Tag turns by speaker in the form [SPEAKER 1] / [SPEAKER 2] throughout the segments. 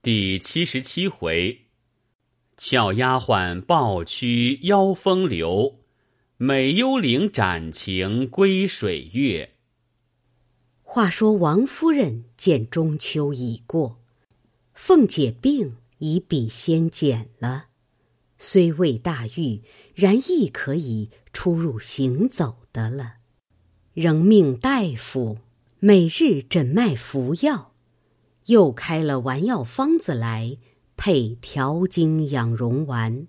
[SPEAKER 1] 第七十七回，俏丫鬟抱屈邀风流，美幽灵斩情归水月。
[SPEAKER 2] 话说王夫人见中秋已过，凤姐病已比先减了，虽未大愈，然亦可以出入行走的了，仍命大夫每日诊脉服药。又开了丸药方子来，配调经养荣丸。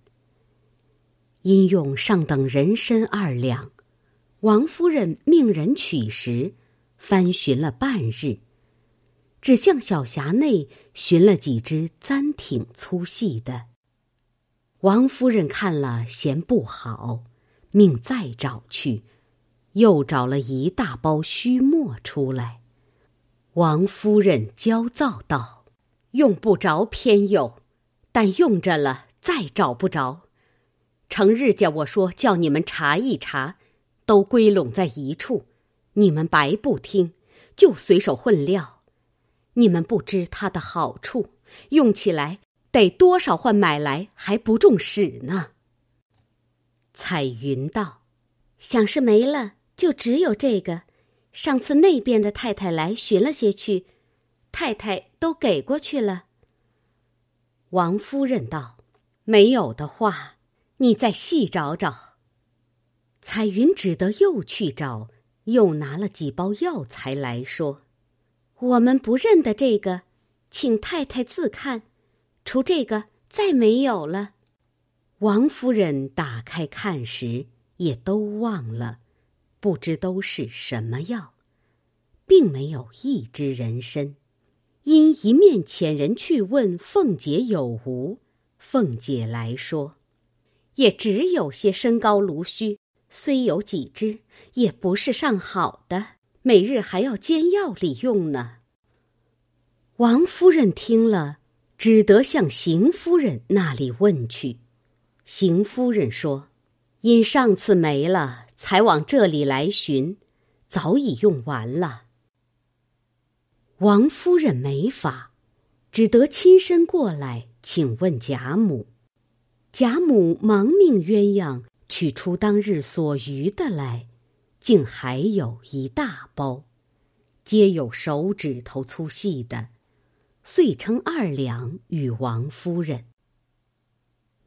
[SPEAKER 2] 因用上等人参二两，王夫人命人取时，翻寻了半日，只向小匣内寻了几只簪挺粗细的。王夫人看了嫌不好，命再找去，又找了一大包须末出来。王夫人焦躁道：“用不着偏有，但用着了再找不着。成日叫我说叫你们查一查，都归拢在一处，你们白不听，就随手混料。你们不知它的好处，用起来得多少换买来还不中使呢。”彩云道：“想是没了，就只有这个。”上次那边的太太来寻了些去，太太都给过去了。王夫人道：“没有的话，你再细找找。”彩云只得又去找，又拿了几包药材来说：“我们不认得这个，请太太自看。除这个，再没有了。”王夫人打开看时，也都忘了。不知都是什么药，并没有一支人参。因一面遣人去问凤姐有无，凤姐来说，也只有些身高芦须，虽有几只，也不是上好的，每日还要煎药里用呢。王夫人听了，只得向邢夫人那里问去。邢夫人说：“因上次没了。”才往这里来寻，早已用完了。王夫人没法，只得亲身过来请问贾母。贾母忙命鸳鸯取出当日所余的来，竟还有一大包，皆有手指头粗细的，遂称二两与王夫人。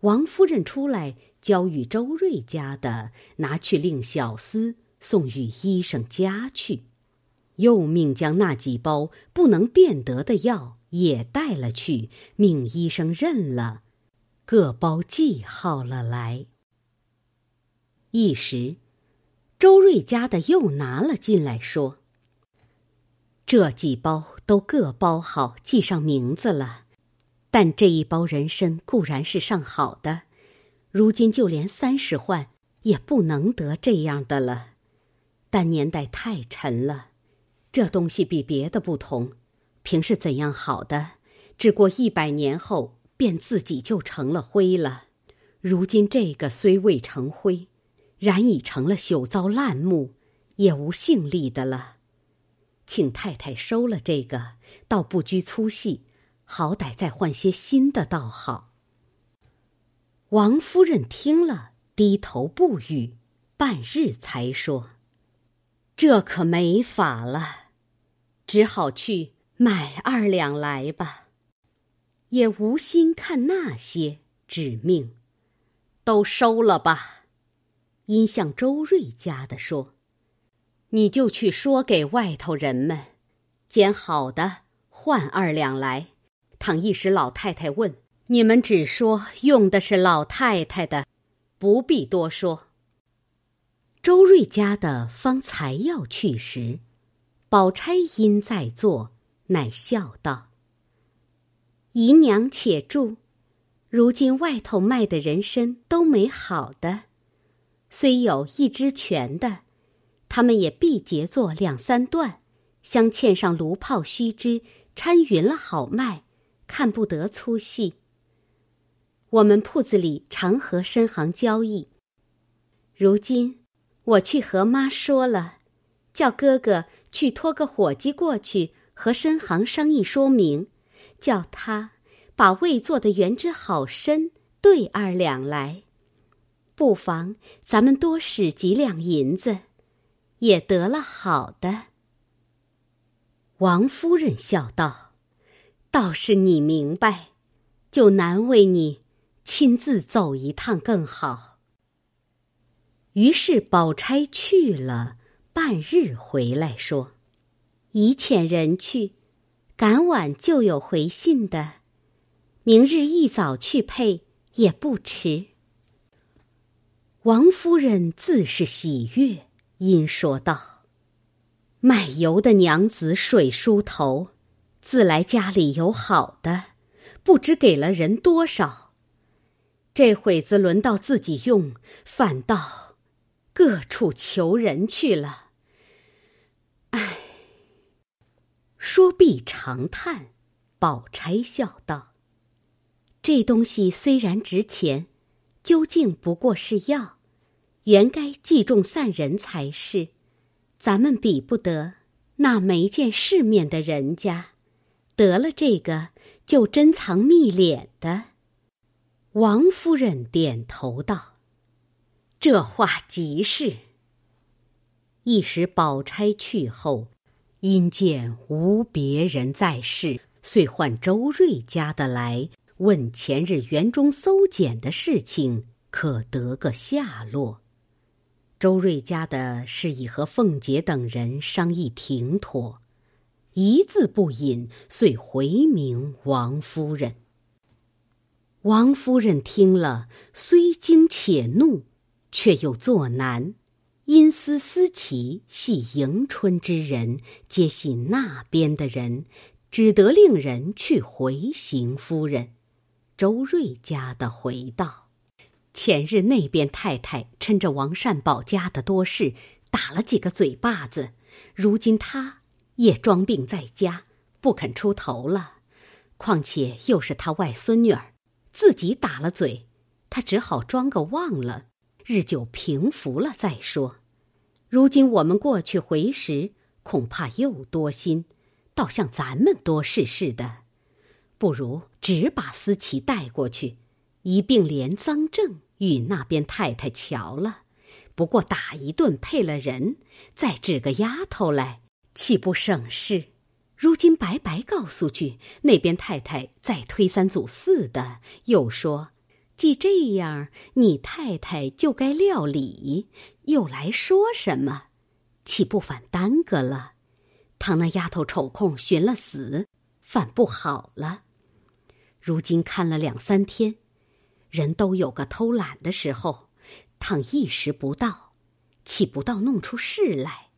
[SPEAKER 2] 王夫人出来。交与周瑞家的，拿去令小厮送与医生家去，又命将那几包不能辨得的药也带了去，命医生认了，各包记号了来。一时，周瑞家的又拿了进来，说：“这几包都各包好，记上名字了，但这一包人参固然是上好的。”如今就连三十换也不能得这样的了，但年代太沉了，这东西比别的不同，凭是怎样好的，只过一百年后便自己就成了灰了。如今这个虽未成灰，然已成了朽糟烂木，也无性力的了。请太太收了这个，倒不拘粗细，好歹再换些新的倒好。王夫人听了，低头不语，半日才说：“这可没法了，只好去买二两来吧。”也无心看那些，指命都收了吧。因向周瑞家的说：“你就去说给外头人们，捡好的换二两来。倘一时老太太问。”你们只说用的是老太太的，不必多说。周瑞家的方才要去时，宝钗因在座，乃笑道：“姨娘且住，如今外头卖的人参都没好的，虽有一支全的，他们也必结作两三段，镶嵌上炉泡须枝，掺匀了好卖，看不得粗细。”我们铺子里常和深行交易。如今我去和妈说了，叫哥哥去托个伙计过去和深行商议说明，叫他把未做的原之好参兑二两来，不妨咱们多使几两银子，也得了好的。”王夫人笑道：“倒是你明白，就难为你亲自走一趟更好。”于是宝钗去了，半日回来说：“已遣人去。”赶晚就有回信的，明日一早去配也不迟。王夫人自是喜悦，因说道：“卖油的娘子水梳头，自来家里有好的，不知给了人多少。这会子轮到自己用，反倒各处求人去了。”唉说毕长叹，宝钗笑道：“这东西虽然值钱，究竟不过是药，原该计重散人才是。咱们比不得那没见世面的人家，得了这个就珍藏秘敛的。”王夫人点头道：“这话极是。”一时宝钗去后。因见无别人在世，遂唤周瑞家的来问前日园中搜检的事情，可得个下落。周瑞家的是已和凤姐等人商议停妥，一字不引，遂回明王夫人。王夫人听了，虽惊且怒，却又作难。因思思琪系迎春之人，皆系那边的人，只得令人去回邢夫人。周瑞家的回道：前日那边太太趁着王善保家的多事，打了几个嘴巴子，如今他也装病在家，不肯出头了。况且又是他外孙女儿，自己打了嘴，他只好装个忘了。日久平服了再说。如今我们过去回时，恐怕又多心，倒像咱们多事似的。不如只把思琪带过去，一并连赃证与那边太太瞧了。不过打一顿配了人，再指个丫头来，岂不省事？如今白白告诉去，那边太太再推三阻四的，又说。既这样，你太太就该料理，又来说什么？岂不反耽搁了？倘那丫头抽空寻了死，反不好了。如今看了两三天，人都有个偷懒的时候，倘一时不到，岂不到弄出事来？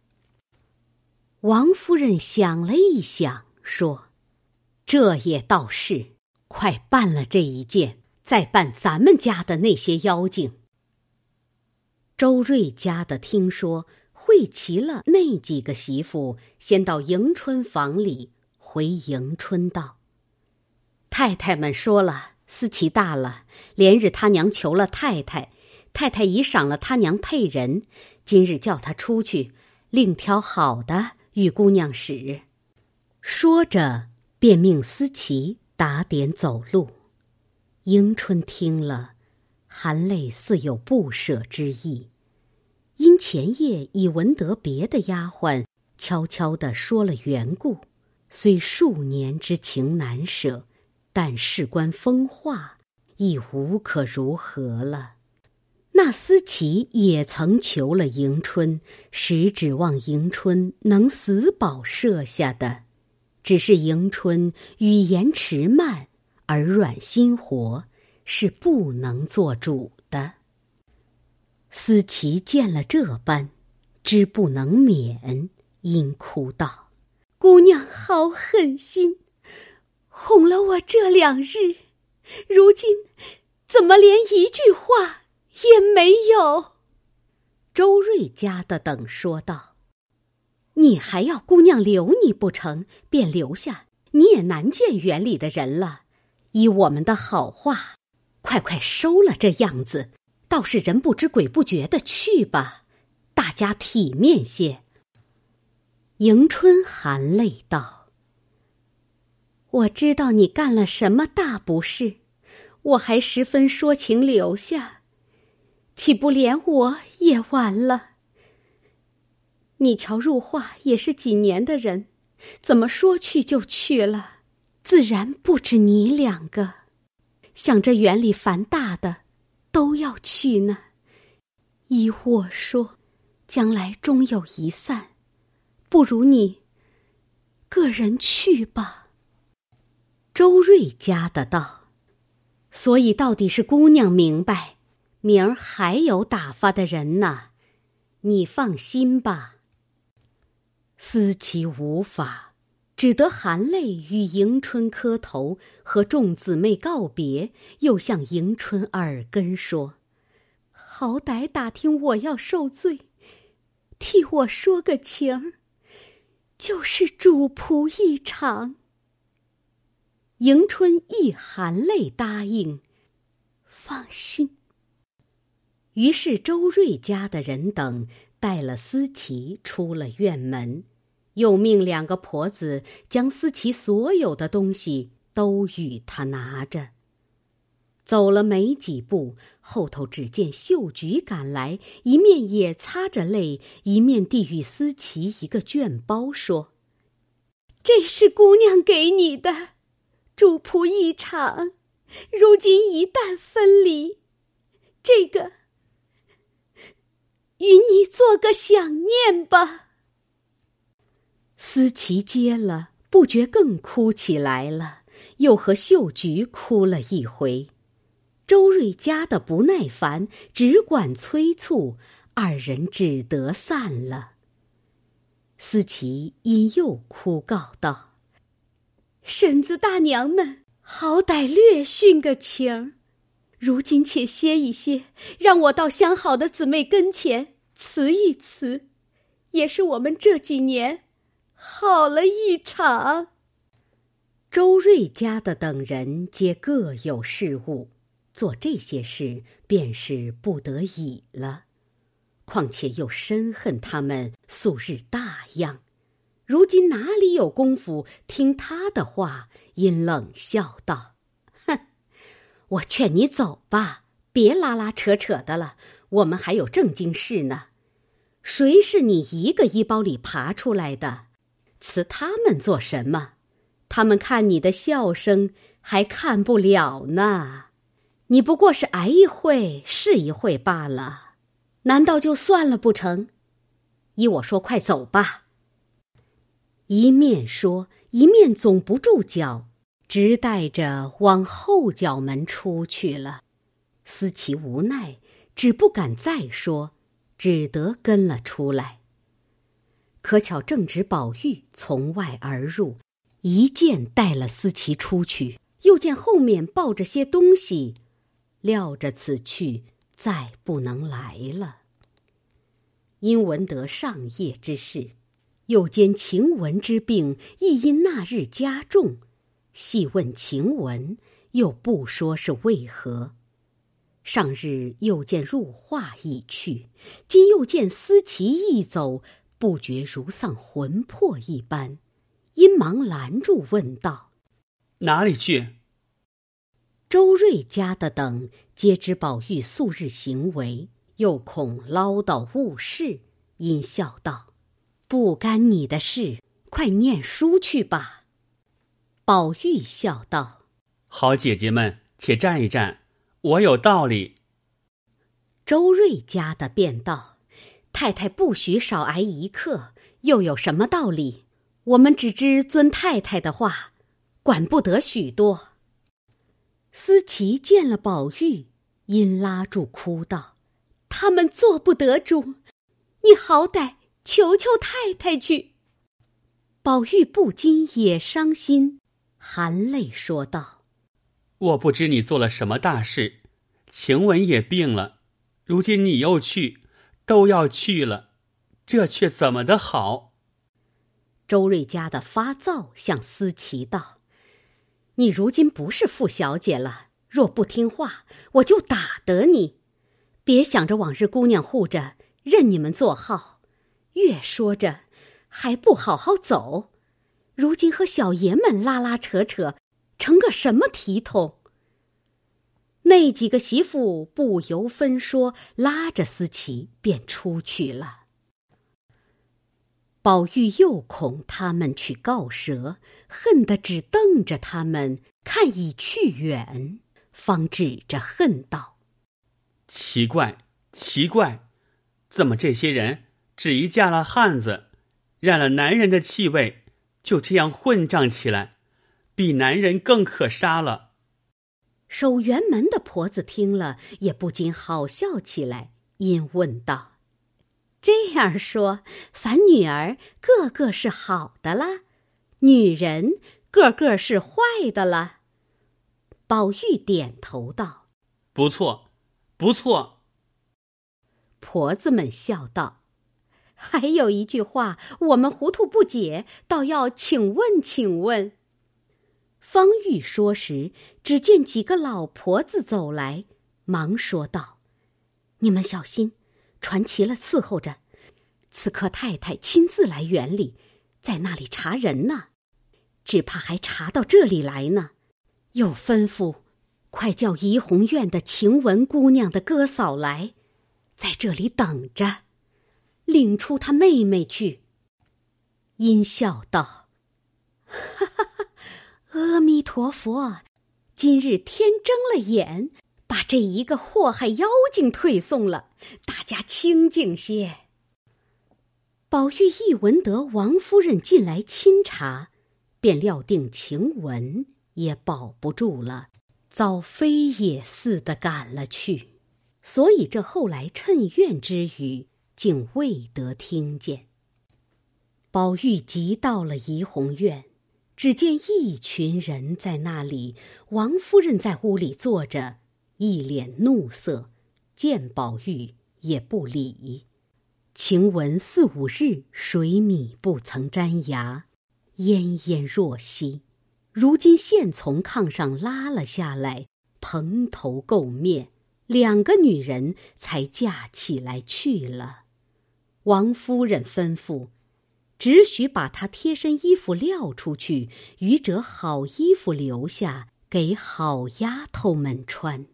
[SPEAKER 2] 王夫人想了一想，说：“这也倒是，快办了这一件。”再办咱们家的那些妖精。周瑞家的听说会齐了那几个媳妇，先到迎春房里回迎春道：“太太们说了，思琪大了，连日他娘求了太太，太太已赏了他娘配人，今日叫他出去，另挑好的与姑娘使。”说着，便命思琪打点走路。迎春听了，含泪似有不舍之意。因前夜已闻得别的丫鬟悄悄地说了缘故，虽数年之情难舍，但事关风化，亦无可如何了。那思琪也曾求了迎春，实指望迎春能死保设下的，只是迎春语言迟慢。耳软心活，是不能做主的。思琪见了这般，知不能免，因哭道：“姑娘好狠心，哄了我这两日，如今怎么连一句话也没有？”周瑞家的等说道：“你还要姑娘留你不成？便留下，你也难见园里的人了。”依我们的好话，快快收了这样子，倒是人不知鬼不觉的去吧，大家体面些。迎春含泪道：“我知道你干了什么大不是，我还十分说情留下，岂不连我也完了？你瞧，入画也是几年的人，怎么说去就去了？自然不止你两个，想着园里凡大的，都要去呢。依我说，将来终有一散，不如你个人去吧。周瑞家的道，所以到底是姑娘明白，明儿还有打发的人呢，你放心吧。思其无法。只得含泪与迎春磕头，和众姊妹告别，又向迎春耳根说：“好歹打听我要受罪，替我说个情儿，就是主仆一场。”迎春一含泪答应：“放心。”于是周瑞家的人等带了思琪出了院门。又命两个婆子将思琪所有的东西都与他拿着。走了没几步，后头只见秀菊赶来，一面也擦着泪，一面递与思琪一个绢包，说：“这是姑娘给你的，主仆一场，如今一旦分离，这个与你做个想念吧。”思琪接了，不觉更哭起来了，又和秀菊哭了一回。周瑞家的不耐烦，只管催促，二人只得散了。思琪因又哭告道：“婶子大娘们，好歹略训个情儿，如今且歇一歇，让我到相好的姊妹跟前辞一辞，也是我们这几年。”好了一场。周瑞家的等人皆各有事务，做这些事便是不得已了。况且又深恨他们素日大样，如今哪里有功夫听他的话？因冷笑道：“哼，我劝你走吧，别拉拉扯扯的了。我们还有正经事呢。谁是你一个衣包里爬出来的？”辞他们做什么？他们看你的笑声还看不了呢。你不过是挨一会是一会罢了，难道就算了不成？依我说，快走吧。一面说，一面总不住脚，直带着往后角门出去了。思琪无奈，只不敢再说，只得跟了出来。可巧正值宝玉从外而入，一见带了思琪出去，又见后面抱着些东西，料着此去再不能来了。因闻得上夜之事，又兼晴雯之病亦因那日加重，细问晴雯，又不说是为何。上日又见入画已去，今又见思琪一走。不觉如丧魂魄一般，因忙拦住问道：“
[SPEAKER 1] 哪里去？”
[SPEAKER 2] 周瑞家的等皆知宝玉素日行为，又恐唠叨误事，因笑道：“不干你的事，快念书去吧。”宝玉笑道：“
[SPEAKER 1] 好姐姐们，且站一站，我有道理。”
[SPEAKER 2] 周瑞家的便道。太太不许少挨一刻，又有什么道理？我们只知遵太太的话，管不得许多。思琪见了宝玉，因拉住哭道：“他们做不得主，你好歹求求太太去。”宝玉不禁也伤心，含泪说道：“
[SPEAKER 1] 我不知你做了什么大事，晴雯也病了，如今你又去。”都要去了，这却怎么的好？
[SPEAKER 2] 周瑞家的发躁，向思琪道：“你如今不是富小姐了，若不听话，我就打得你。别想着往日姑娘护着，任你们做号。越说着，还不好好走。如今和小爷们拉拉扯扯，成个什么体统？那几个媳妇不由分说，拉着思琪便出去了。宝玉又恐他们去告蛇，恨得只瞪着他们看已去远，方指着恨道：“
[SPEAKER 1] 奇怪，奇怪，怎么这些人只一嫁了汉子，染了男人的气味，就这样混账起来，比男人更可杀了。”
[SPEAKER 2] 守园门的婆子听了，也不禁好笑起来，因问道。这样说，凡女儿个个是好的啦，女人个个是坏的啦。宝玉点头道：“
[SPEAKER 1] 不错，不错。”
[SPEAKER 2] 婆子们笑道：“还有一句话，我们糊涂不解，倒要请问，请问。”方玉说时，只见几个老婆子走来，忙说道：“你们小心。”传齐了，伺候着。此刻太太亲自来园里，在那里查人呢，只怕还查到这里来呢。又吩咐，快叫怡红院的晴雯姑娘的哥嫂来，在这里等着，领出她妹妹去。阴笑道：“哈哈，陀佛，今日天睁了眼。”把这一个祸害妖精退送了，大家清静些。宝玉一闻得王夫人进来亲查，便料定晴雯也保不住了，遭飞也似的赶了去，所以这后来趁怨之余，竟未得听见。宝玉急到了怡红院，只见一群人在那里，王夫人在屋里坐着。一脸怒色，见宝玉也不理。晴雯四五日水米不曾沾牙，奄奄若息。如今现从炕上拉了下来，蓬头垢面，两个女人才架起来去了。王夫人吩咐，只许把他贴身衣服撂出去，余者好衣服留下给好丫头们穿。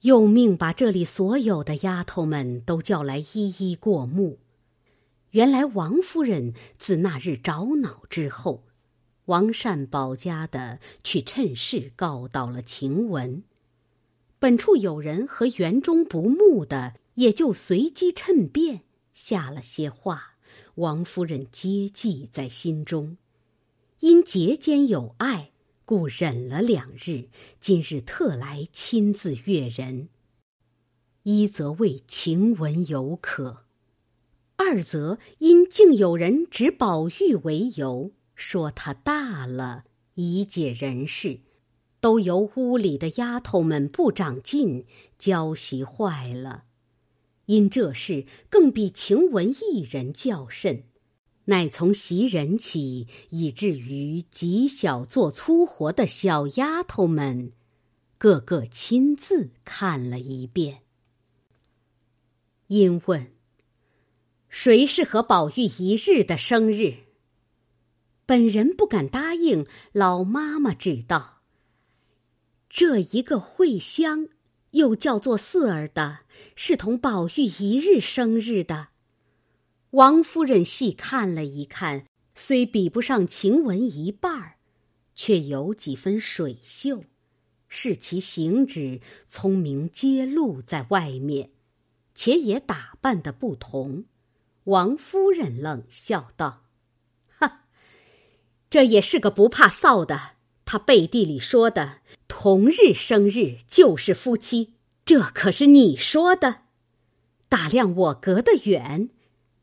[SPEAKER 2] 又命把这里所有的丫头们都叫来一一过目。原来王夫人自那日着恼之后，王善保家的去趁势告到了晴雯。本处有人和园中不睦的，也就随机趁便下了些话。王夫人皆记在心中，因节间有爱。故忍了两日，今日特来亲自阅人。一则为晴雯有可，二则因竟有人指宝玉为由，说他大了，已解人事，都由屋里的丫头们不长进，教习坏了。因这事更比晴雯一人较甚。乃从袭人起，以至于极小做粗活的小丫头们，个个亲自看了一遍。因问：“谁是和宝玉一日的生日？”本人不敢答应。老妈妈知道，这一个会香，又叫做四儿的，是同宝玉一日生日的。王夫人细看了一看，虽比不上晴雯一半儿，却有几分水秀，是其行止聪明揭露在外面，且也打扮的不同。王夫人冷笑道：“哈，这也是个不怕臊的。他背地里说的同日生日就是夫妻，这可是你说的。打量我隔得远。”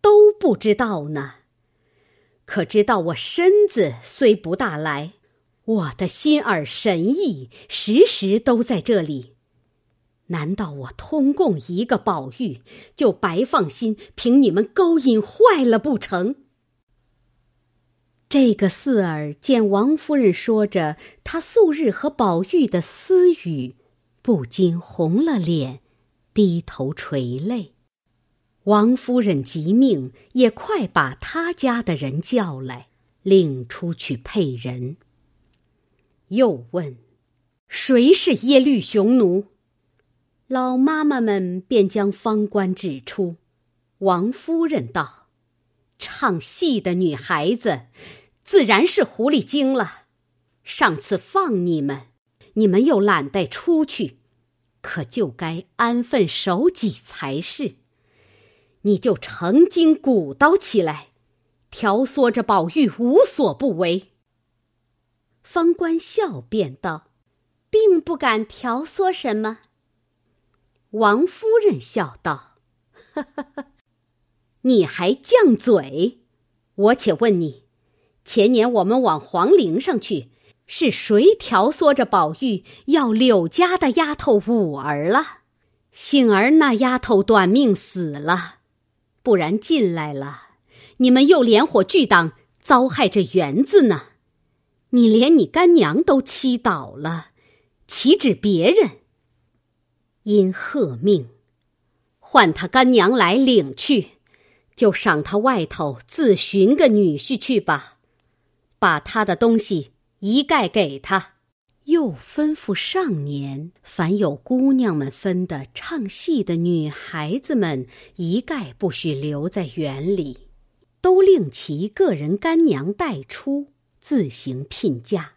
[SPEAKER 2] 都不知道呢，可知道我身子虽不大来，我的心耳神意时时都在这里。难道我通共一个宝玉，就白放心凭你们勾引坏了不成？这个四儿见王夫人说着她素日和宝玉的私语，不禁红了脸，低头垂泪。王夫人急命，也快把他家的人叫来。领出去配人。又问：“谁是耶律雄奴？”老妈妈们便将方官指出。王夫人道：“唱戏的女孩子，自然是狐狸精了。上次放你们，你们又懒得出去，可就该安分守己才是。你就成精鼓捣起来，挑唆着宝玉无所不为。”方官笑便道：“并不敢挑唆什么。”王夫人笑道：“哈哈哈，你还犟嘴！我且问你，前年我们往皇陵上去，是谁挑唆着宝玉要柳家的丫头五儿了？幸而那丫头短命死了，不然进来了，你们又连伙聚党，糟害这园子呢。你连你干娘都欺倒了，岂止别人？”因贺命，唤他干娘来领去，就赏他外头自寻个女婿去吧，把他的东西一概给他。又吩咐上年凡有姑娘们分的唱戏的女孩子们，一概不许留在园里，都令其个人干娘带出，自行聘嫁。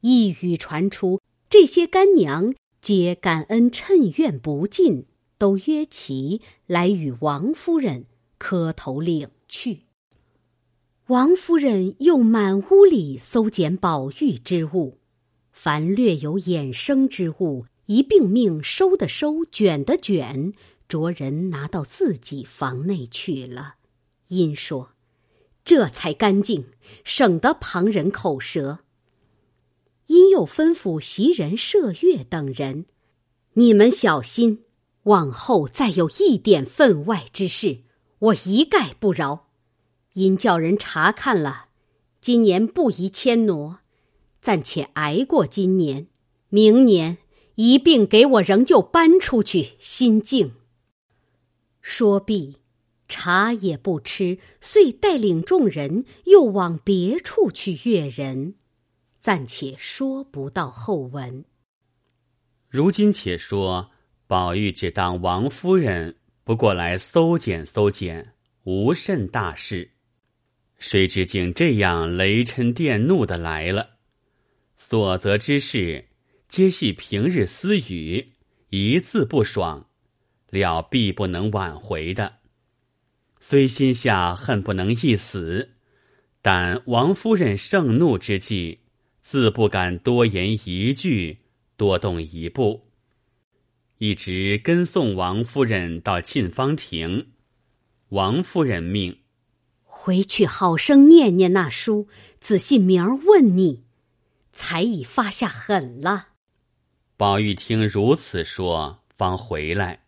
[SPEAKER 2] 一语传出，这些干娘。皆感恩趁愿不尽，都约齐来与王夫人磕头领去。王夫人又满屋里搜捡宝玉之物，凡略有衍生之物，一并命收的收，卷的卷，着人拿到自己房内去了。因说：“这才干净，省得旁人口舌。”因又吩咐袭人、麝月等人：“你们小心，往后再有一点分外之事，我一概不饶。因叫人查看了，今年不宜迁挪，暂且挨过今年，明年一并给我仍旧搬出去，心静。”说毕，茶也不吃，遂带领众人又往别处去阅人。暂且说不到后文。
[SPEAKER 1] 如今且说，宝玉只当王夫人不过来搜检搜检，无甚大事。谁知竟这样雷嗔电怒的来了，所责之事皆系平日私语，一字不爽，料必不能挽回的。虽心下恨不能一死，但王夫人盛怒之际。自不敢多言一句，多动一步，一直跟送王夫人到沁芳亭。王夫人命
[SPEAKER 2] 回去好生念念那书，仔细明儿问你，才已发下狠了。
[SPEAKER 1] 宝玉听如此说，方回来，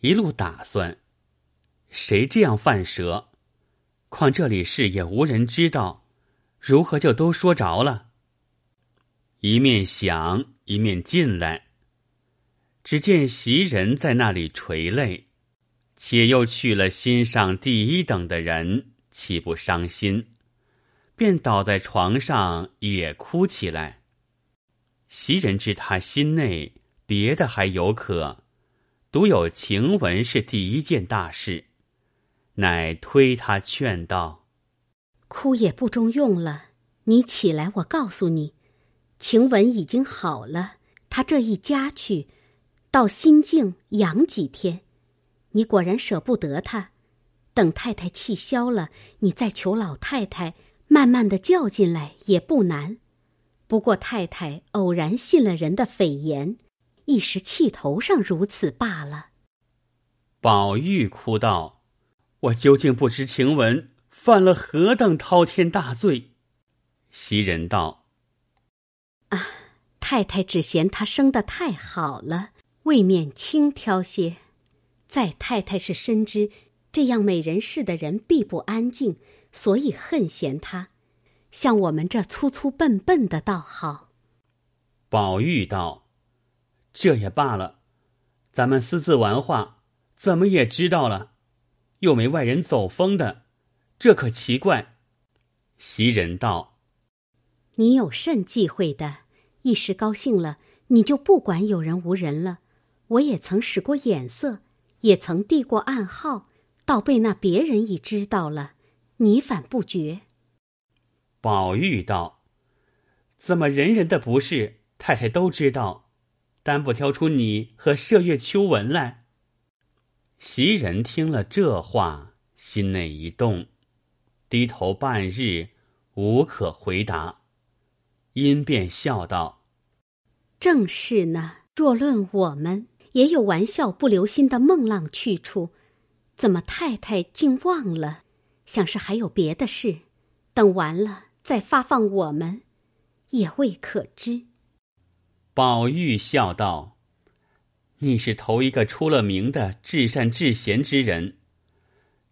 [SPEAKER 1] 一路打算：谁这样犯舌？况这里事也无人知道，如何就都说着了？一面想，一面进来。只见袭人在那里垂泪，且又去了心上第一等的人，岂不伤心？便倒在床上也哭起来。袭人知他心内别的还有可，独有晴雯是第一件大事，乃推他劝道：“
[SPEAKER 2] 哭也不中用了，你起来，我告诉你。”晴雯已经好了，她这一家去，到心境养几天。你果然舍不得她，等太太气消了，你再求老太太慢慢的叫进来也不难。不过太太偶然信了人的蜚言，一时气头上如此罢了。
[SPEAKER 1] 宝玉哭道：“我究竟不知晴雯犯了何等滔天大罪。”袭人道。
[SPEAKER 2] 啊，太太只嫌他生的太好了，未免轻佻些。在太太是深知这样美人似的人必不安静，所以恨嫌他。像我们这粗粗笨笨的倒好。
[SPEAKER 1] 宝玉道：“这也罢了，咱们私自玩话，怎么也知道了，又没外人走风的，这可奇怪。”袭人道：“
[SPEAKER 2] 你有甚忌讳的？一时高兴了，你就不管有人无人了。我也曾使过眼色，也曾递过暗号，倒被那别人已知道了，你反不觉。”
[SPEAKER 1] 宝玉道：“怎么人人的不是，太太都知道，单不挑出你和麝月、秋纹来？”袭人听了这话，心内一动，低头半日，无可回答，因便笑道：“
[SPEAKER 2] 正是呢。若论我们，也有玩笑不留心的梦浪去处，怎么太太竟忘了？想是还有别的事，等完了。”再发放我们，也未可知。
[SPEAKER 1] 宝玉笑道：“你是头一个出了名的至善至贤之人，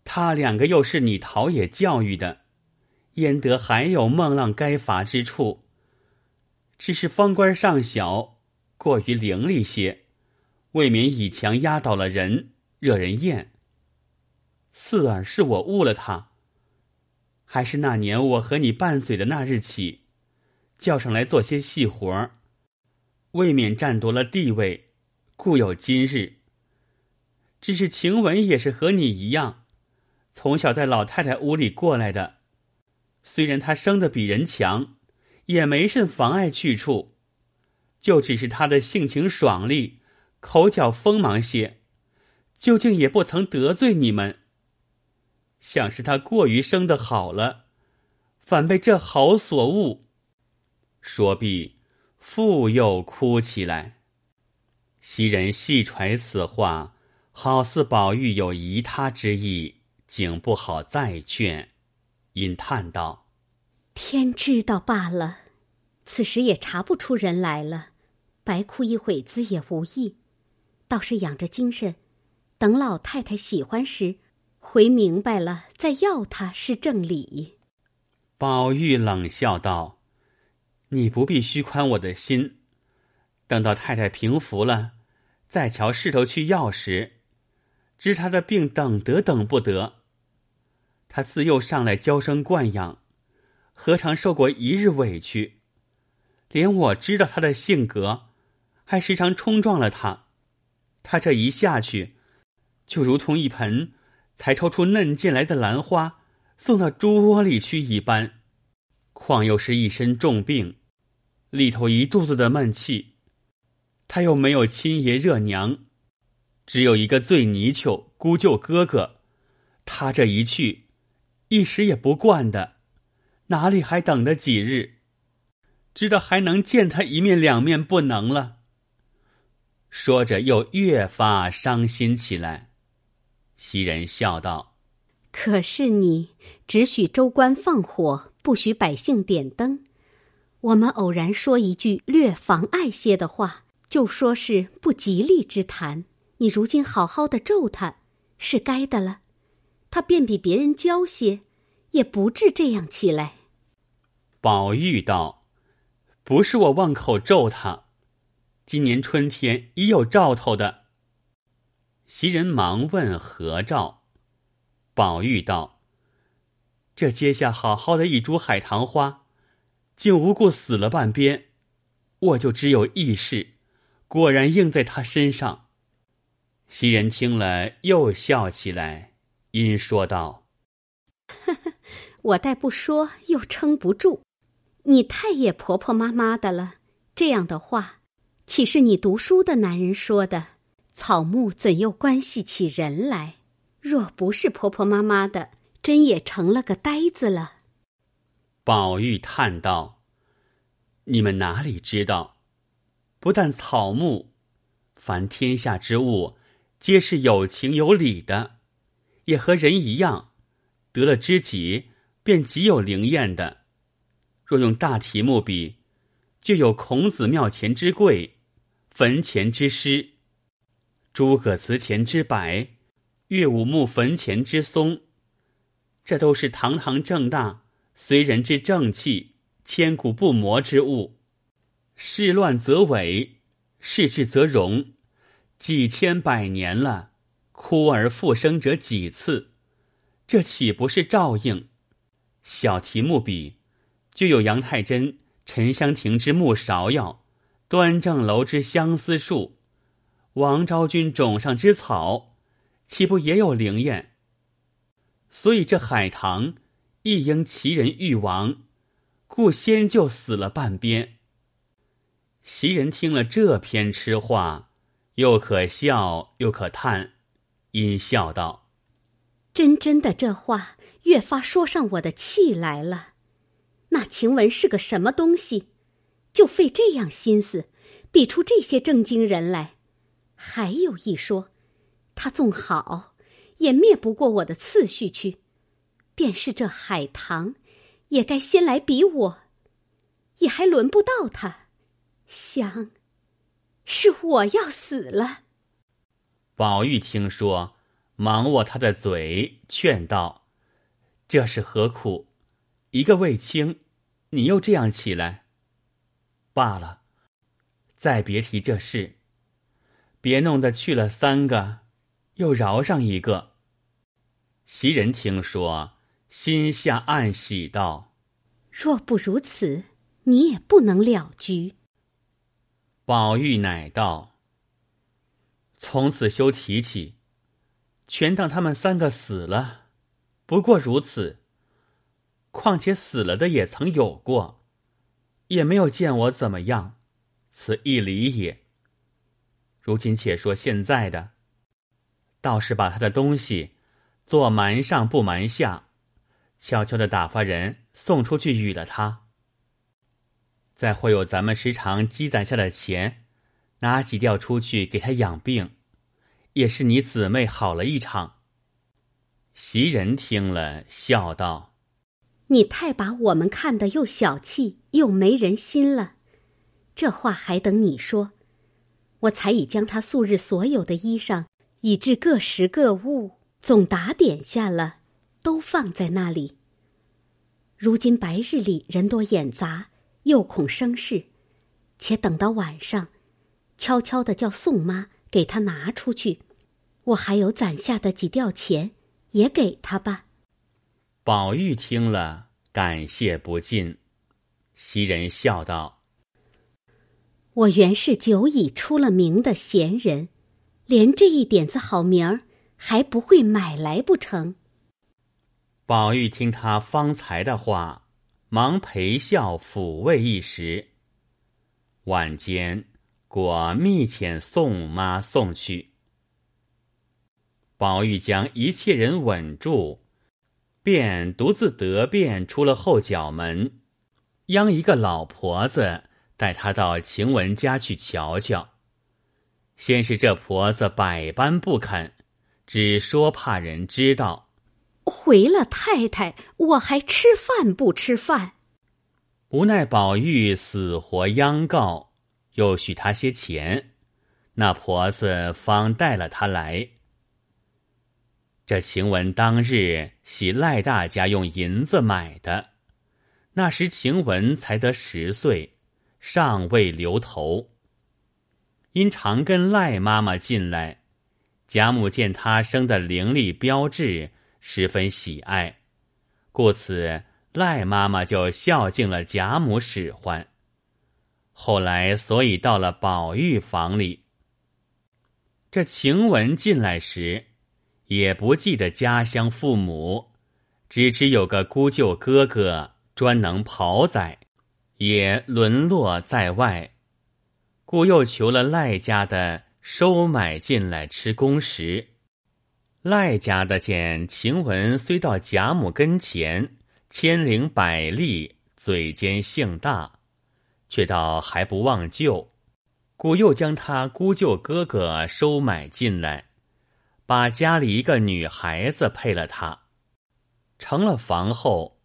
[SPEAKER 1] 他两个又是你陶冶教育的，焉得还有孟浪该罚之处？只是方官尚小，过于伶俐些，未免以强压倒了人，惹人厌。四儿是我误了他。”还是那年我和你拌嘴的那日起，叫上来做些细活儿，未免占夺了地位，故有今日。只是晴雯也是和你一样，从小在老太太屋里过来的，虽然她生的比人强，也没甚妨碍去处，就只是她的性情爽利，口角锋芒些，究竟也不曾得罪你们。想是他过于生的好了，反被这好所误。说毕，复又哭起来。袭人细揣此话，好似宝玉有疑他之意，竟不好再劝，因叹道：“
[SPEAKER 2] 天知道罢了，此时也查不出人来了，白哭一会子也无益，倒是养着精神，等老太太喜欢时。”回明白了，再要他是正理。
[SPEAKER 1] 宝玉冷笑道：“你不必虚宽我的心，等到太太平服了，再瞧势头去要时，知他的病等得等不得。他自幼上来娇生惯养，何尝受过一日委屈？连我知道他的性格，还时常冲撞了他。他这一下去，就如同一盆……”才抽出嫩剑来的兰花，送到猪窝里去一般，况又是一身重病，里头一肚子的闷气，他又没有亲爷热娘，只有一个最泥鳅姑舅哥哥，他这一去，一时也不惯的，哪里还等得几日？知道还能见他一面两面不能了。说着，又越发伤心起来。袭人笑道：“
[SPEAKER 2] 可是你只许州官放火，不许百姓点灯。我们偶然说一句略妨碍些的话，就说是不吉利之谈。你如今好好的咒他，是该的了。他便比别人娇些，也不至这样起来。”
[SPEAKER 1] 宝玉道：“不是我妄口咒他，今年春天已有兆头的。”袭人忙问何兆，宝玉道：“这阶下好好的一株海棠花，竟无故死了半边，我就只有意事，果然应在他身上。”袭人听了又笑起来，因说道：“
[SPEAKER 2] 呵呵，我待不说又撑不住，你太也婆婆妈妈的了。这样的话，岂是你读书的男人说的？”草木怎又关系起人来？若不是婆婆妈妈的，真也成了个呆子了。
[SPEAKER 1] 宝玉叹道：“你们哪里知道？不但草木，凡天下之物，皆是有情有理的，也和人一样，得了知己，便极有灵验的。若用大题目比，就有孔子庙前之桂，坟前之诗。”诸葛祠前之柏，岳武穆坟前之松，这都是堂堂正大、随人之正气、千古不磨之物。事乱则萎，事治则荣。几千百年了，枯而复生者几次？这岂不是照应？小题目比，就有杨太真、沉香亭之木芍药，端正楼之相思树，王昭君冢上之草，岂不也有灵验？所以这海棠亦应其人欲亡，故先就死了半边。袭人听了这篇痴话，又可笑又可叹，因笑道：“
[SPEAKER 2] 真真的这话，越发说上我的气来了。那晴雯是个什么东西，就费这样心思，比出这些正经人来。还有一说，他纵好，也灭不过我的次序去。便是这海棠，也该先来比我，也还轮不到他。”想，是我要死了。
[SPEAKER 1] 宝玉听说，忙握他的嘴，劝道：“这是何苦？一个未清，你又这样起来。罢了，再别提这事。别弄得去了三个，又饶上一个。”袭人听说，心下暗喜道：“
[SPEAKER 2] 若不如此，你也不能了局。”
[SPEAKER 1] 宝玉乃道：“从此休提起，全当他们三个死了，不过如此。况且死了的也曾有过，也没有见我怎么样，此一理也。如今且说现在的，倒是把他的东西做瞒上不瞒下，悄悄的打发人送出去与了他。”再会有咱们时常积攒下的钱，拿几吊出去给他养病，也是你姊妹好了一场。袭人听了，笑道：“
[SPEAKER 2] 你太把我们看得又小气又没人心了。这话还等你说，我才已将他素日所有的衣裳，以致各食各物，总打点下了，都放在那里。如今白日里人多眼杂。”又恐生事，且等到晚上，悄悄的叫宋妈给他拿出去。我还有攒下的几吊钱，也给他吧。
[SPEAKER 1] 宝玉听了，感谢不尽。袭人笑道：“
[SPEAKER 2] 我原是久已出了名的闲人，连这一点子好名儿还不会买来不成？”
[SPEAKER 1] 宝玉听他方才的话。忙陪笑抚慰一时。晚间，果密遣宋妈送去。宝玉将一切人稳住，便独自得便出了后角门，央一个老婆子带他到晴雯家去瞧瞧。先是这婆子百般不肯，只说怕人知道。
[SPEAKER 2] 回了太太，我还吃饭不吃饭？
[SPEAKER 1] 无奈宝玉死活央告，又许他些钱，那婆子方带了他来。这晴雯当日喜赖大家用银子买的，那时晴雯才得十岁，尚未留头。因常跟赖妈妈进来，贾母见他生的伶俐标致。十分喜爱，故此赖妈妈就孝敬了贾母使唤。后来，所以到了宝玉房里，这晴雯进来时，也不记得家乡父母，只知有个姑舅哥哥专能跑仔，也沦落在外，故又求了赖家的收买进来吃公食。赖家的见晴雯虽到贾母跟前，千灵百丽，嘴尖性大，却倒还不忘旧，故又将他姑舅哥哥收买进来，把家里一个女孩子配了他，成了房后。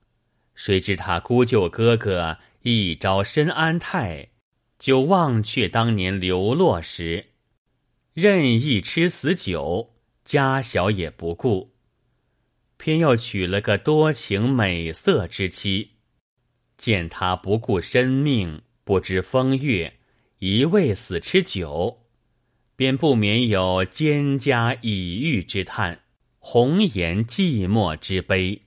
[SPEAKER 1] 谁知他姑舅哥哥一朝身安泰，就忘却当年流落时，任意吃死酒。家小也不顾，偏要娶了个多情美色之妻。见他不顾生命，不知风月，一味死吃酒，便不免有蒹葭已郁之叹，红颜寂寞之悲。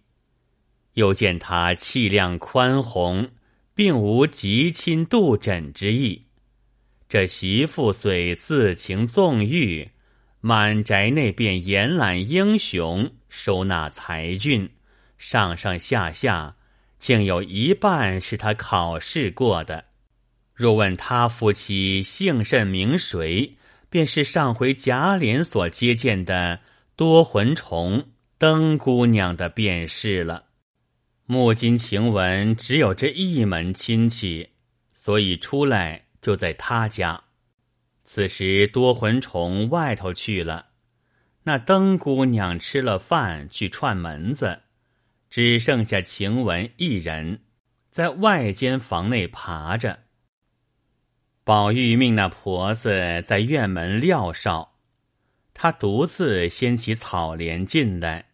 [SPEAKER 1] 又见他气量宽宏，并无极亲妒枕之意。这媳妇虽自情纵欲，满宅内便延揽英雄，收纳才俊，上上下下，竟有一半是他考试过的。若问他夫妻姓甚名谁，便是上回贾琏所接见的多魂虫灯姑娘的便是了。木金晴雯只有这一门亲戚，所以出来就在他家。此时多魂虫外头去了，那灯姑娘吃了饭去串门子，只剩下晴雯一人在外间房内爬着。宝玉命那婆子在院门撂哨，他独自掀起草帘进来，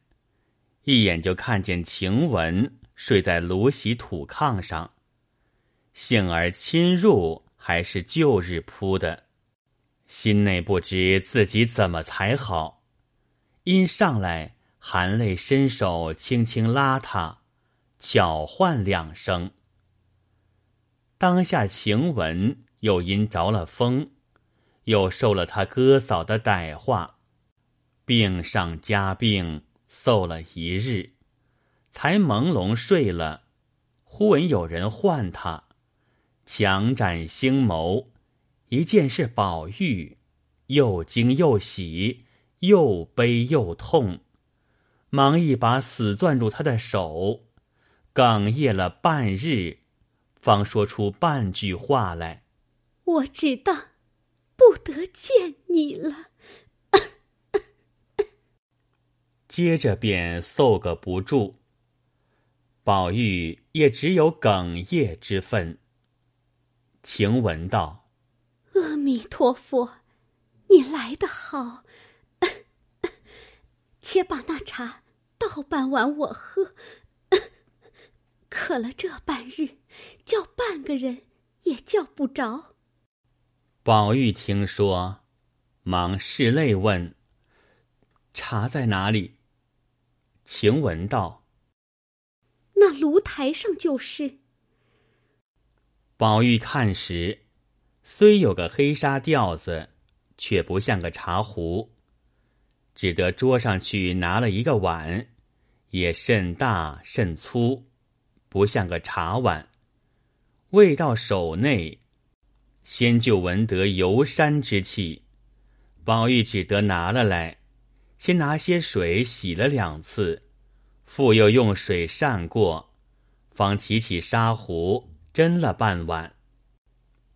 [SPEAKER 1] 一眼就看见晴雯睡在芦席土炕上。幸而侵入还是旧日铺的，心内不知自己怎么才好，因上来含泪伸手轻轻拉他，巧唤两声。当下晴雯。又因着了风，又受了他哥嫂的歹话，病上加病，嗽了一日，才朦胧睡了。忽闻有人唤他，强展星眸，一见是宝玉，又惊又喜，又悲又痛，忙一把死攥住他的手，哽咽了半日，方说出半句话来。
[SPEAKER 2] 我知道，不得见你了。
[SPEAKER 1] 接着便嗽个不住。宝玉也只有哽咽之分。晴雯道：“
[SPEAKER 2] 阿弥陀佛，你来得好。且把那茶倒半碗我喝。渴了这半日，叫半个人也叫不着。”
[SPEAKER 1] 宝玉听说，忙拭泪问：“茶在哪里？”晴雯道：“
[SPEAKER 2] 那炉台上就是。”
[SPEAKER 1] 宝玉看时，虽有个黑纱吊子，却不像个茶壶，只得桌上去拿了一个碗，也甚大甚粗，不像个茶碗，未到手内。先就闻得游山之气，宝玉只得拿了来，先拿些水洗了两次，复又用水涮过，方提起砂壶斟了半碗。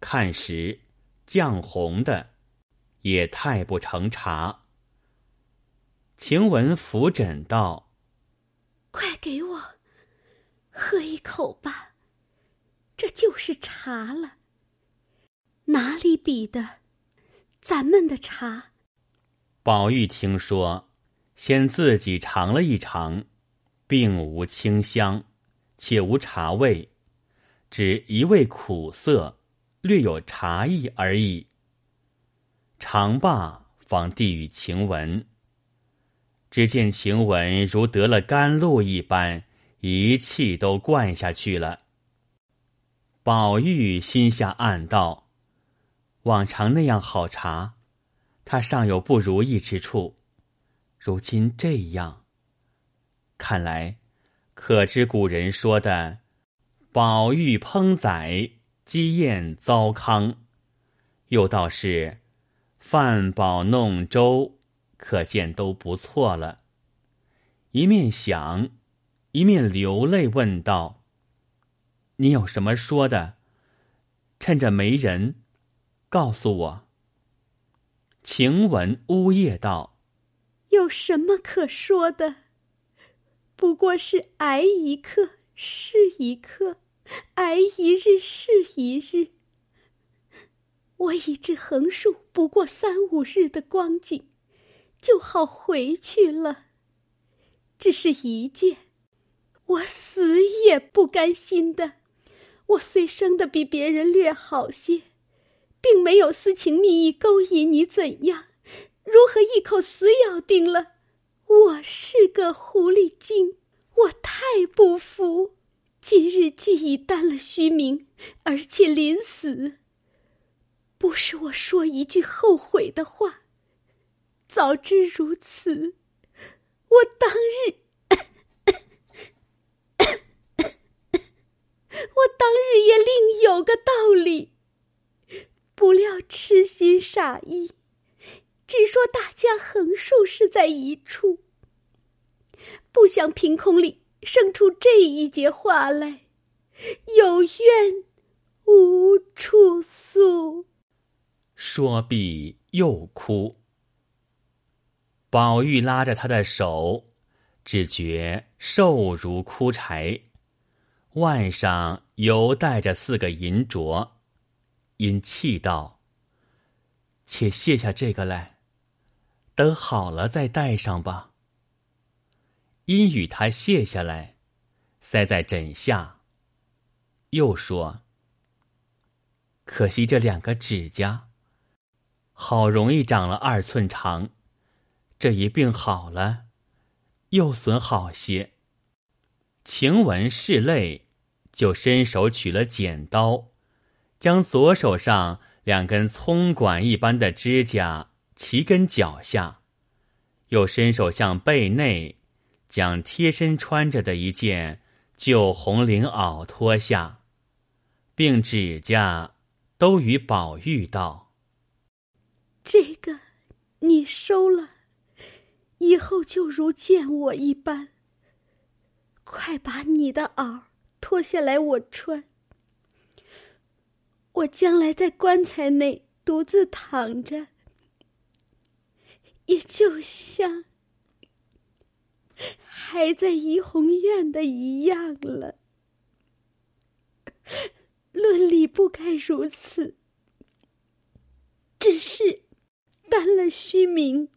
[SPEAKER 1] 看时，绛红的，也太不成茶。晴雯扶枕道：“
[SPEAKER 2] 快给我喝一口吧，这就是茶了。”哪里比的，咱们的茶？
[SPEAKER 1] 宝玉听说，先自己尝了一尝，并无清香，且无茶味，只一味苦涩，略有茶意而已。长罢，方递与晴雯。只见晴雯如得了甘露一般，一气都灌下去了。宝玉心下暗道。往常那样好茶，他尚有不如意之处，如今这样，看来可知古人说的“宝玉烹宰，鸡宴糟糠”，又倒是“饭饱弄粥”，可见都不错了。一面想，一面流泪问道：“你有什么说的？趁着没人。”告诉我。晴雯呜咽道：“
[SPEAKER 2] 有什么可说的？不过是挨一刻是一刻，挨一日是一日。我已至横竖不过三五日的光景，就好回去了。只是一件，我死也不甘心的。我虽生的比别人略好些。”并没有私情蜜意勾引你，怎样？如何一口死咬定了？我是个狐狸精，我太不服！今日既已担了虚名，而且临死，不是我说一句后悔的话。早知如此，我当日，我当日也另有个道理。不料痴心傻意，只说大家横竖是在一处，不想凭空里。生出这一节话来，有怨无处诉。
[SPEAKER 1] 说毕又哭。宝玉拉着他的手，只觉瘦如枯柴，腕上犹带着四个银镯，因气道：“且卸下这个来，等好了再戴上吧。”因与他卸下来，塞在枕下。又说：“可惜这两个指甲，好容易长了二寸长，这一病好了，又损好些。”晴雯拭泪，就伸手取了剪刀，将左手上两根葱管一般的指甲齐根脚下，又伸手向背内。将贴身穿着的一件旧红绫袄脱下，并指甲都与宝玉道：“
[SPEAKER 2] 这个你收了，以后就如见我一般。快把你的袄脱下来，我穿。我将来在棺材内独自躺着，也就像……”还在怡红院的一样了，论理不该如此。只是担了虚名，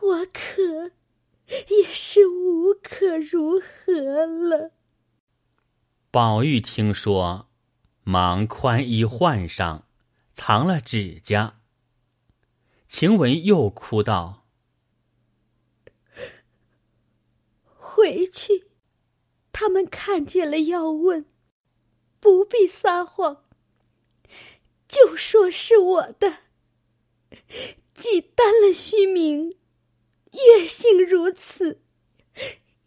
[SPEAKER 2] 我可也是无可如何了。
[SPEAKER 1] 宝玉听说，忙宽衣换上，藏了指甲。晴雯又哭道。
[SPEAKER 2] 回去，他们看见了要问，不必撒谎，就说是我的。既担了虚名，越性如此，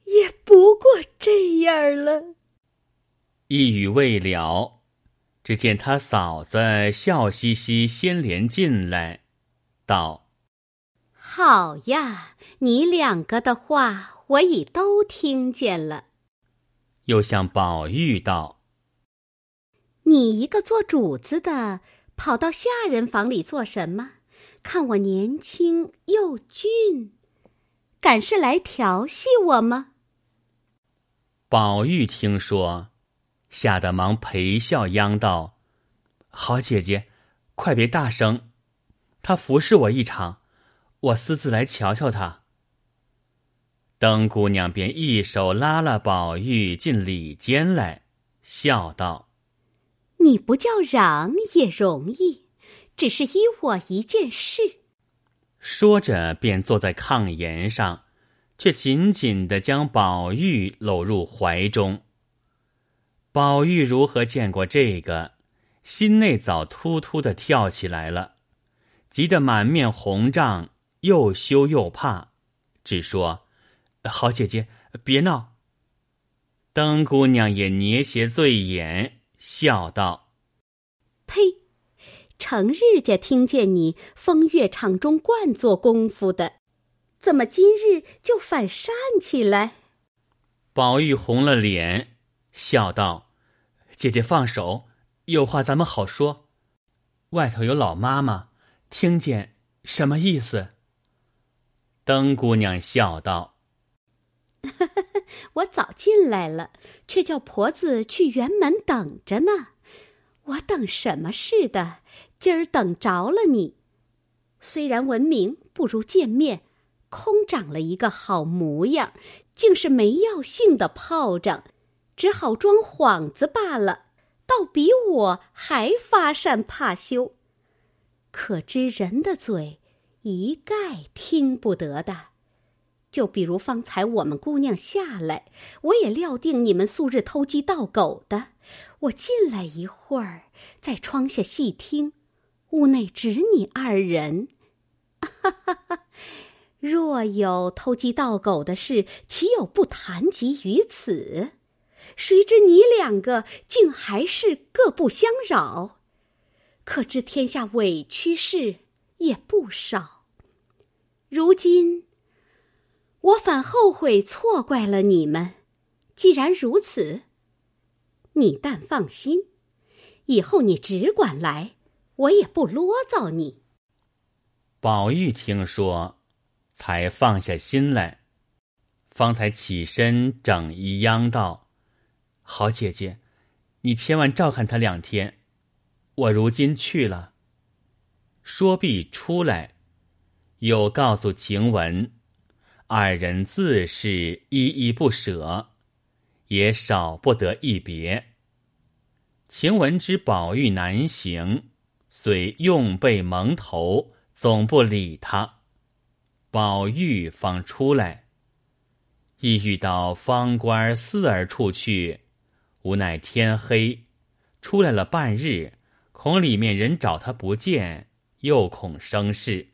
[SPEAKER 2] 也不过这样了。
[SPEAKER 1] 一语未了，只见他嫂子笑嘻嘻先连进来，道：“
[SPEAKER 2] 好呀，你两个的话。”我已都听见了。
[SPEAKER 1] 又向宝玉道：“
[SPEAKER 2] 你一个做主子的，跑到下人房里做什么？看我年轻又俊，敢是来调戏我吗？”
[SPEAKER 1] 宝玉听说，吓得忙陪笑央道：“好姐姐，快别大声，他服侍我一场，我私自来瞧瞧他。”灯姑娘便一手拉了宝玉进里间来，笑道：“
[SPEAKER 2] 你不叫嚷也容易，只是依我一件事。”
[SPEAKER 1] 说着便坐在炕沿上，却紧紧的将宝玉搂入怀中。宝玉如何见过这个，心内早突突的跳起来了，急得满面红胀，又羞又怕，只说。好姐姐，别闹。灯姑娘也捏斜醉眼，笑道：“
[SPEAKER 2] 呸！成日家听见你风月场中惯做功夫的，怎么今日就反善起来？”
[SPEAKER 1] 宝玉红了脸，笑道：“姐姐放手，有话咱们好说。外头有老妈妈，听见什么意思？”灯姑娘笑道。
[SPEAKER 2] 我早进来了，却叫婆子去辕门等着呢。我等什么似的？今儿等着了你。虽然闻名不如见面，空长了一个好模样，竟是没药性的炮仗，只好装幌子罢了。倒比我还发善怕羞。可知人的嘴，一概听不得的。就比如方才我们姑娘下来，我也料定你们素日偷鸡盗狗的。我进来一会儿，在窗下细听，屋内只你二人。哈哈哈！若有偷鸡盗狗的事，岂有不谈及于此？谁知你两个竟还是各不相扰，可知天下委屈事也不少。如今我反后悔错怪了你们。既然如此，你但放心，以后你只管来，我也不啰嗦你。
[SPEAKER 1] 宝玉听说，才放下心来，方才起身整衣央道：“好姐姐，你千万照看他两天。我如今去了。”说毕出来。又告诉晴雯，二人自是依依不舍，也少不得一别。晴雯知宝玉难行，遂用被蒙头，总不理他。宝玉方出来，一遇到方官四儿处去，无奈天黑，出来了半日，恐里面人找他不见，又恐生事。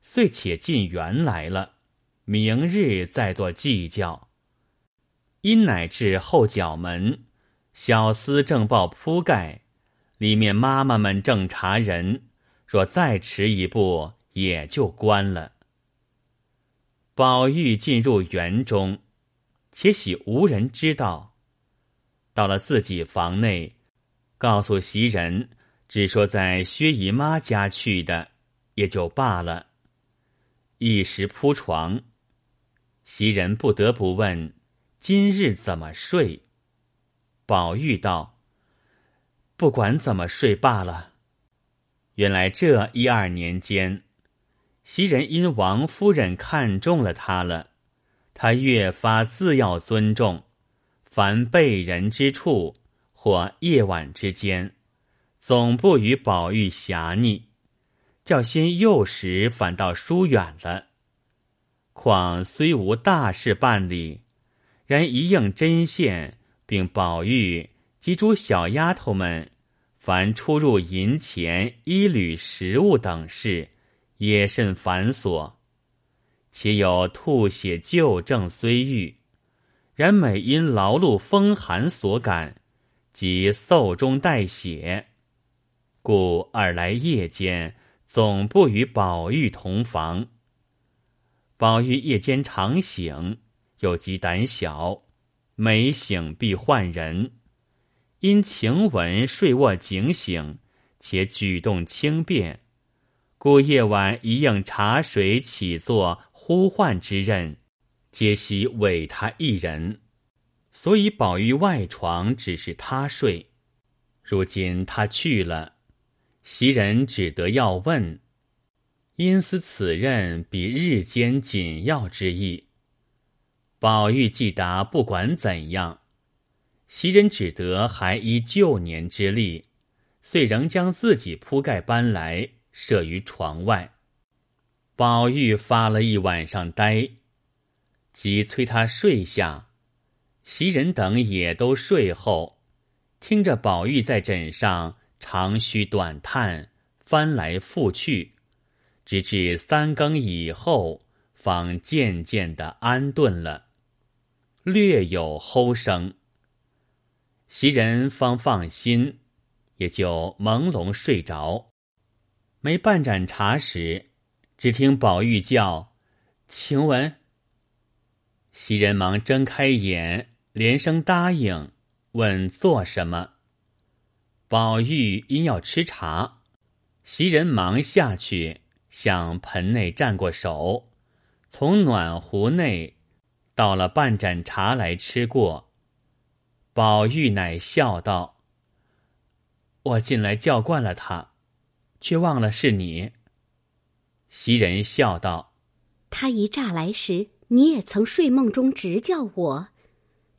[SPEAKER 1] 遂且进园来了，明日再做计较。因乃至后角门，小厮正抱铺盖，里面妈妈们正查人，若再迟一步，也就关了。宝玉进入园中，且喜无人知道。到了自己房内，告诉袭人，只说在薛姨妈家去的，也就罢了。一时铺床，袭人不得不问：“今日怎么睡？”宝玉道：“不管怎么睡罢了。”原来这一二年间，袭人因王夫人看中了他了，他越发自要尊重，凡被人之处或夜晚之间，总不与宝玉狭逆。较先幼时反倒疏远了。况虽无大事办理，然一应针线，并宝玉及诸小丫头们，凡出入银钱、衣履、食物等事，也甚繁琐。且有吐血旧症虽愈，然每因劳碌风寒所感，即嗽中带血，故二来夜间。总不与宝玉同房。宝玉夜间常醒，又极胆小，每醒必唤人。因晴雯睡卧警醒，且举动轻便，故夜晚一应茶水起坐呼唤之任，皆悉委他一人。所以宝玉外床只是他睡。如今他去了。袭人只得要问，因思此任比日间紧要之意。宝玉既答不管怎样，袭人只得还依旧年之例，遂仍将自己铺盖搬来设于床外。宝玉发了一晚上呆，即催他睡下。袭人等也都睡后，听着宝玉在枕上。长吁短叹，翻来覆去，直至三更以后，方渐渐的安顿了，略有吼声。袭人方放心，也就朦胧睡着。没半盏茶时，只听宝玉叫：“晴雯。”袭人忙睁开眼，连声答应，问做什么。宝玉因要吃茶，袭人忙下去向盆内蘸过手，从暖壶内倒了半盏茶来吃过。宝玉乃笑道：“我进来叫惯了他，却忘了是你。”袭人笑道：“
[SPEAKER 2] 他一乍来时，你也曾睡梦中直叫我，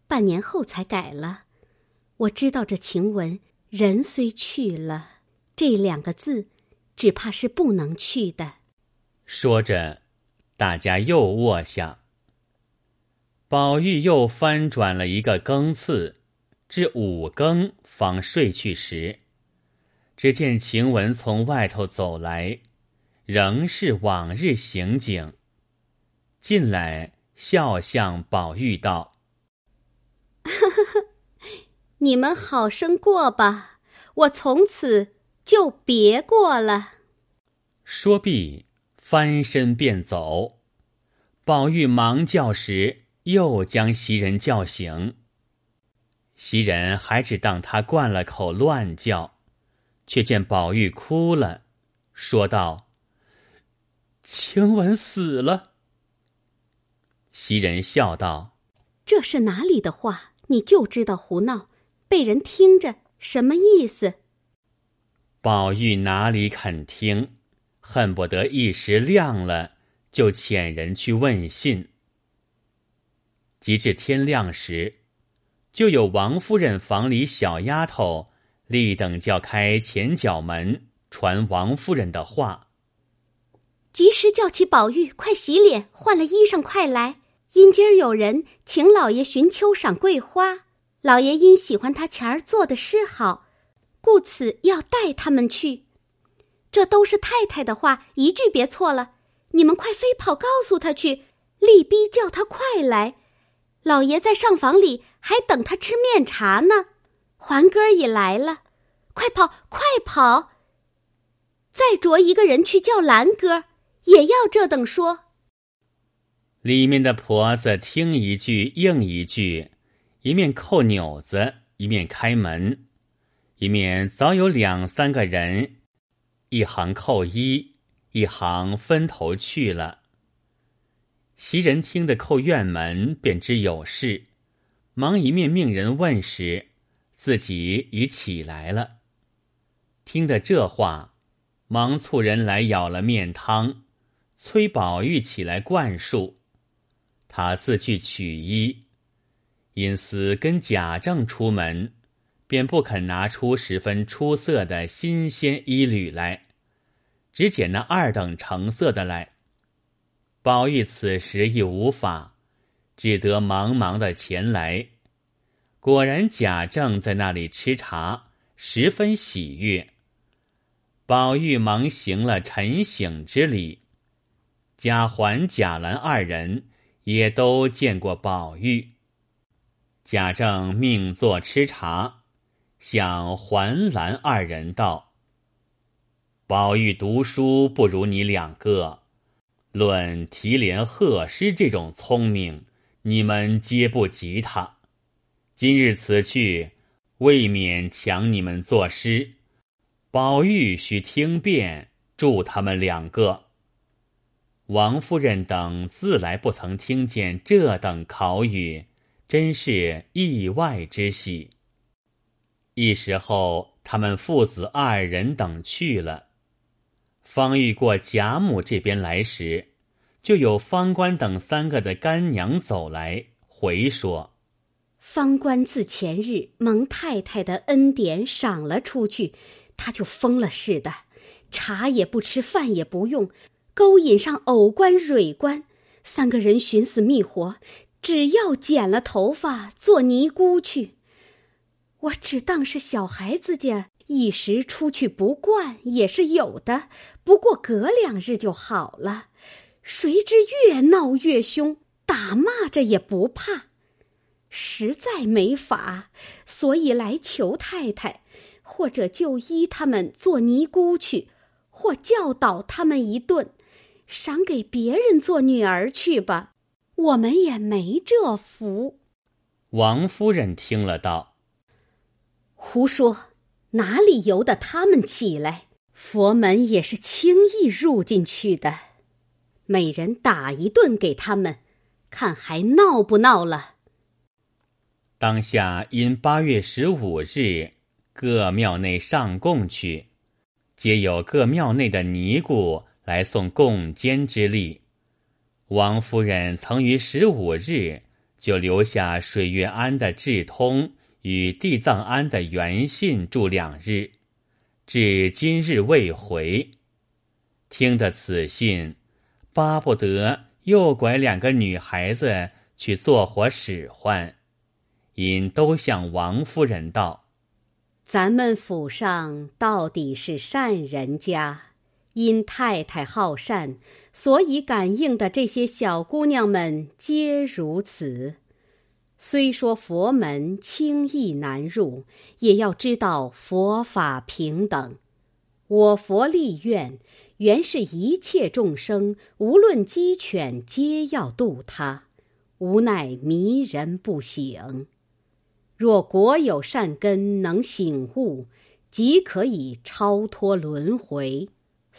[SPEAKER 2] 半年后才改了。我知道这晴雯。”人虽去了，这两个字，只怕是不能去的。
[SPEAKER 1] 说着，大家又卧下。宝玉又翻转了一个更次，至五更方睡去时，只见晴雯从外头走来，仍是往日行景。进来，笑向宝玉道：“
[SPEAKER 2] 你们好生过吧，我从此就别过了。”
[SPEAKER 1] 说毕，翻身便走。宝玉忙叫时，又将袭人叫醒。袭人还只当他灌了口乱叫，却见宝玉哭了，说道：“晴雯死了。”袭人笑道：“
[SPEAKER 2] 这是哪里的话？你就知道胡闹，被人听着什么意思？”
[SPEAKER 1] 宝玉哪里肯听，恨不得一时亮了，就遣人去问信。及至天亮时，就有王夫人房里小丫头立等叫开前角门，传王夫人的话：“
[SPEAKER 2] 及时叫起宝玉，快洗脸，换了衣裳，快来。”因今儿有人请老爷寻秋赏桂花，老爷因喜欢他前儿做的诗好，故此要带他们去。这都是太太的话，一句别错了。你们快飞跑告诉他去，力逼叫他快来。老爷在上房里还等他吃面茶呢。环哥儿也来了，快跑快跑！再着一个人去叫兰哥，也要这等说。
[SPEAKER 1] 里面的婆子听一句应一句，一面扣钮子，一面开门，一面早有两三个人，一行扣衣，一行分头去了。袭人听得扣院门，便知有事，忙一面命人问时，自己已起来了。听得这话，忙促人来舀了面汤，催宝玉起来灌漱。他自去取衣，因思跟贾政出门，便不肯拿出十分出色的新鲜衣履来，只捡那二等成色的来。宝玉此时亦无法，只得忙忙的前来。果然贾政在那里吃茶，十分喜悦。宝玉忙行了晨醒之礼，贾环、贾兰二人。也都见过宝玉。贾政命坐吃茶，向环兰二人道：“宝玉读书不如你两个，论提联贺诗这种聪明，你们皆不及他。今日此去，未免强你们作诗，宝玉须听便，助他们两个。”王夫人等自来不曾听见这等考语，真是意外之喜。一时后，他们父子二人等去了。方遇过贾母这边来时，就有方官等三个的干娘走来回说：“
[SPEAKER 2] 方官自前日蒙太太的恩典赏了出去，他就疯了似的，茶也不吃，饭也不用。”勾引上藕官、蕊官，三个人寻死觅活，只要剪了头发做尼姑去。我只当是小孩子家，一时出去不惯也是有的，不过隔两日就好了。谁知越闹越凶，打骂着也不怕，实在没法，所以来求太太，或者就依他们做尼姑去，或教导他们一顿。赏给别人做女儿去吧，我们也没这福。
[SPEAKER 1] 王夫人听了道：“
[SPEAKER 2] 胡说，哪里由得他们起来？佛门也是轻易入进去的。每人打一顿给他们，看还闹不闹了。”
[SPEAKER 1] 当下因八月十五日各庙内上供去，皆有各庙内的尼姑。来送供监之力，王夫人曾于十五日就留下水月庵的智通与地藏庵的元信住两日，至今日未回。听得此信，巴不得又拐两个女孩子去做活使唤，因都向王夫人道：“
[SPEAKER 2] 咱们府上到底是善人家，因太太好善，所以感应的这些小姑娘们皆如此。虽说佛门轻易难入，也要知道佛法平等。我佛立愿。”原是一切众生，无论鸡犬，皆要度他。无奈迷人不醒。若果有善根，能醒悟，即可以超脱轮回。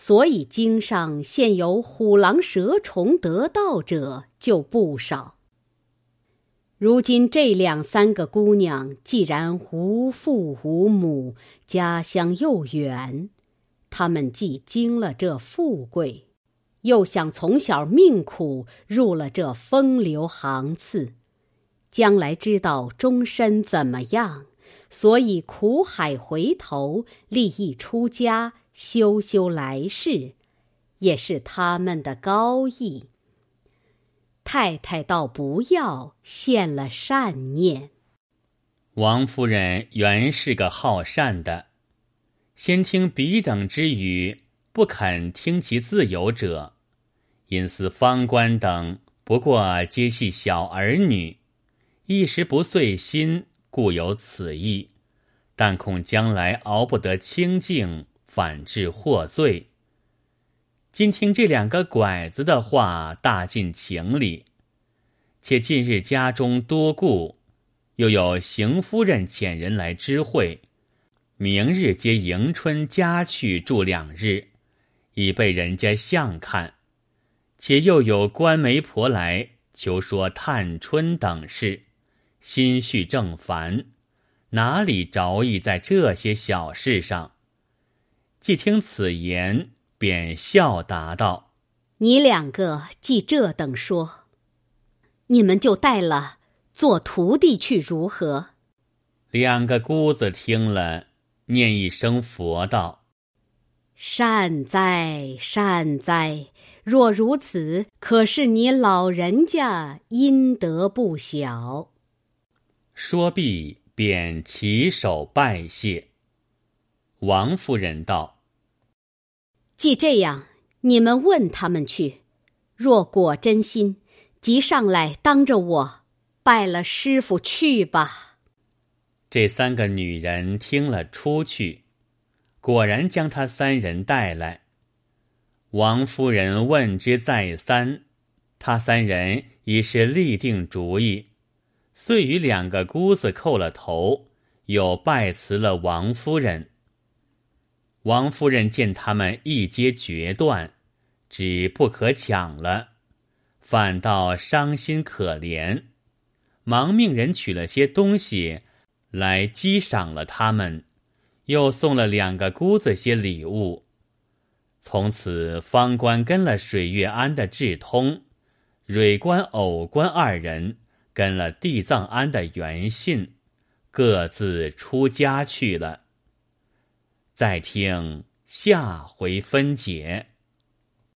[SPEAKER 2] 所以经上现有虎狼蛇虫得道者就不少。如今这两三个姑娘，既然无父无母，家乡又远。他们既经了这富贵，又想从小命苦入了这风流行次，将来知道终身怎么样，所以苦海回头，立意出家，修修来世，也是他们的高义。太太倒不要现了善念。
[SPEAKER 1] 王夫人原是个好善的。先听彼等之语，不肯听其自由者，因思方官等不过皆系小儿女，一时不遂心，故有此意。但恐将来熬不得清净，反致获罪。今听这两个拐子的话，大尽情理。且近日家中多故，又有邢夫人遣人来知会。明日接迎春家去住两日，已被人家相看，且又有官媒婆来求说探春等事，心绪正烦，哪里着意在这些小事上？既听此言，便笑答道：“
[SPEAKER 2] 你两个既这等说，你们就带了做徒弟去如何？”
[SPEAKER 1] 两个姑子听了。念一声佛道：“
[SPEAKER 2] 善哉善哉！若如此，可是你老人家阴德不小。”
[SPEAKER 1] 说毕，便起手拜谢。王夫人道：“
[SPEAKER 2] 既这样，你们问他们去。若果真心，即上来当着我拜了师傅去吧。”
[SPEAKER 1] 这三个女人听了，出去，果然将他三人带来。王夫人问之再三，他三人已是立定主意，遂与两个姑子叩了头，又拜辞了王夫人。王夫人见他们一皆决断，只不可抢了，反倒伤心可怜，忙命人取了些东西。来击赏了他们，又送了两个姑子些礼物。从此，方官跟了水月庵的智通，蕊官、藕官二人跟了地藏庵的元信，各自出家去了。再听下回分解。